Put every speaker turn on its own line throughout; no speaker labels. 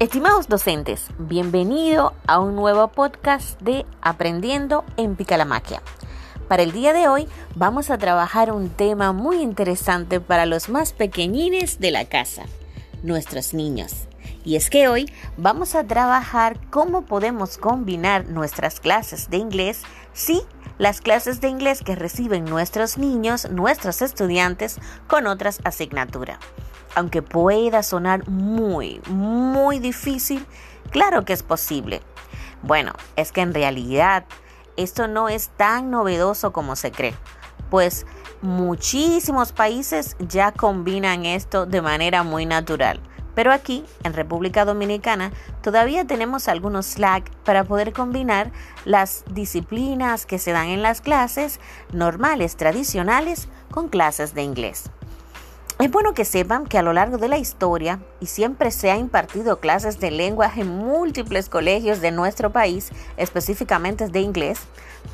Estimados docentes, bienvenido a un nuevo podcast de Aprendiendo en Picalamaquia. Para el día de hoy vamos a trabajar un tema muy interesante para los más pequeñines de la casa, nuestros niños. Y es que hoy vamos a trabajar cómo podemos combinar nuestras clases de inglés, sí, las clases de inglés que reciben nuestros niños, nuestros estudiantes, con otras asignaturas aunque pueda sonar muy, muy difícil, claro que es posible. Bueno, es que en realidad esto no es tan novedoso como se cree, pues muchísimos países ya combinan esto de manera muy natural. Pero aquí, en República Dominicana, todavía tenemos algunos slack para poder combinar las disciplinas que se dan en las clases normales, tradicionales, con clases de inglés. Es bueno que sepan que a lo largo de la historia, y siempre se ha impartido clases de lenguaje en múltiples colegios de nuestro país, específicamente de inglés,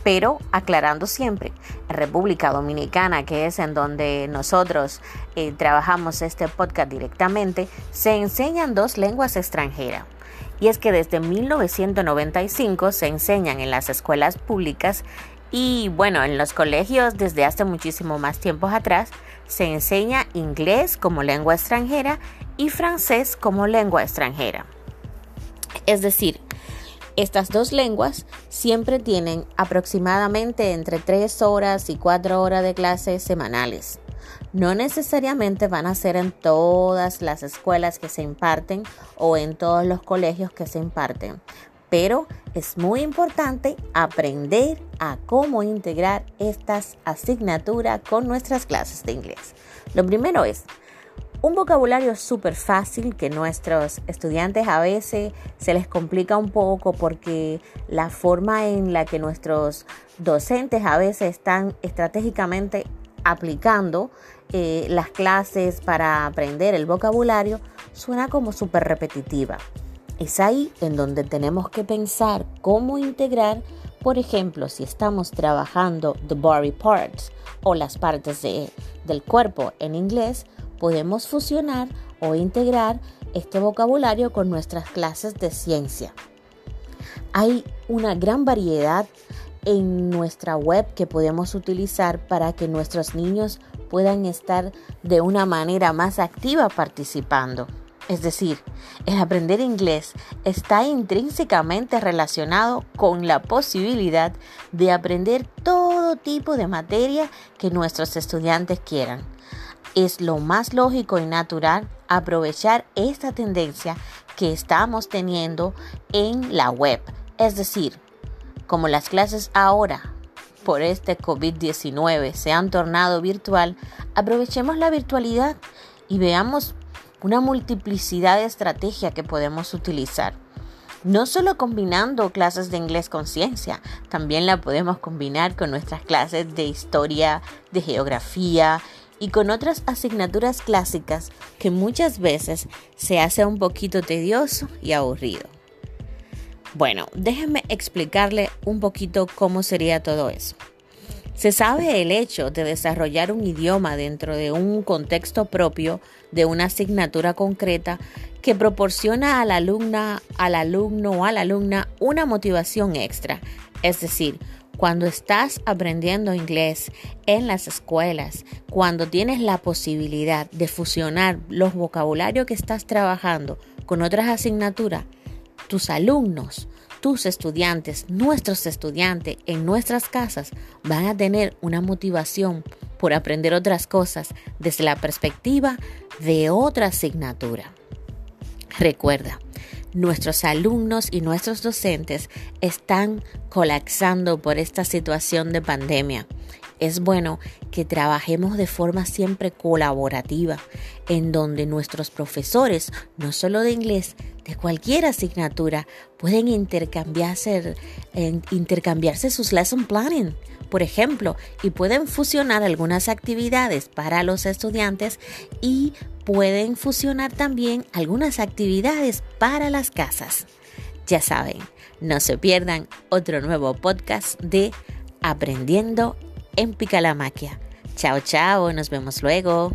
pero aclarando siempre, República Dominicana, que es en donde nosotros eh, trabajamos este podcast directamente, se enseñan dos lenguas extranjeras. Y es que desde 1995 se enseñan en las escuelas públicas y bueno, en los colegios desde hace muchísimo más tiempos atrás se enseña inglés como lengua extranjera y francés como lengua extranjera. Es decir, estas dos lenguas siempre tienen aproximadamente entre 3 horas y 4 horas de clases semanales. No necesariamente van a ser en todas las escuelas que se imparten o en todos los colegios que se imparten, pero es muy importante aprender a cómo integrar estas asignaturas con nuestras clases de inglés. Lo primero es un vocabulario súper fácil que nuestros estudiantes a veces se les complica un poco porque la forma en la que nuestros docentes a veces están estratégicamente aplicando eh, las clases para aprender el vocabulario suena como súper repetitiva. Es ahí en donde tenemos que pensar cómo integrar, por ejemplo, si estamos trabajando the body parts o las partes del cuerpo en inglés, podemos fusionar o integrar este vocabulario con nuestras clases de ciencia. Hay una gran variedad en nuestra web que podemos utilizar para que nuestros niños puedan estar de una manera más activa participando. Es decir, el aprender inglés está intrínsecamente relacionado con la posibilidad de aprender todo tipo de materia que nuestros estudiantes quieran. Es lo más lógico y natural aprovechar esta tendencia que estamos teniendo en la web. Es decir, como las clases ahora por este COVID-19 se han tornado virtual, aprovechemos la virtualidad y veamos una multiplicidad de estrategias que podemos utilizar. No solo combinando clases de inglés con ciencia, también la podemos combinar con nuestras clases de historia, de geografía y con otras asignaturas clásicas que muchas veces se hace un poquito tedioso y aburrido. Bueno, déjenme explicarle un poquito cómo sería todo eso. Se sabe el hecho de desarrollar un idioma dentro de un contexto propio de una asignatura concreta que proporciona al alumna, al alumno o a la alumna una motivación extra. Es decir, cuando estás aprendiendo inglés en las escuelas, cuando tienes la posibilidad de fusionar los vocabularios que estás trabajando con otras asignaturas, tus alumnos tus estudiantes, nuestros estudiantes en nuestras casas van a tener una motivación por aprender otras cosas desde la perspectiva de otra asignatura. Recuerda, nuestros alumnos y nuestros docentes están colapsando por esta situación de pandemia. Es bueno que trabajemos de forma siempre colaborativa, en donde nuestros profesores, no solo de inglés, de cualquier asignatura, pueden intercambiarse, sus lesson planning, por ejemplo, y pueden fusionar algunas actividades para los estudiantes y pueden fusionar también algunas actividades para las casas. Ya saben, no se pierdan otro nuevo podcast de Aprendiendo en Picalamaquia. Chao, chao, nos vemos luego.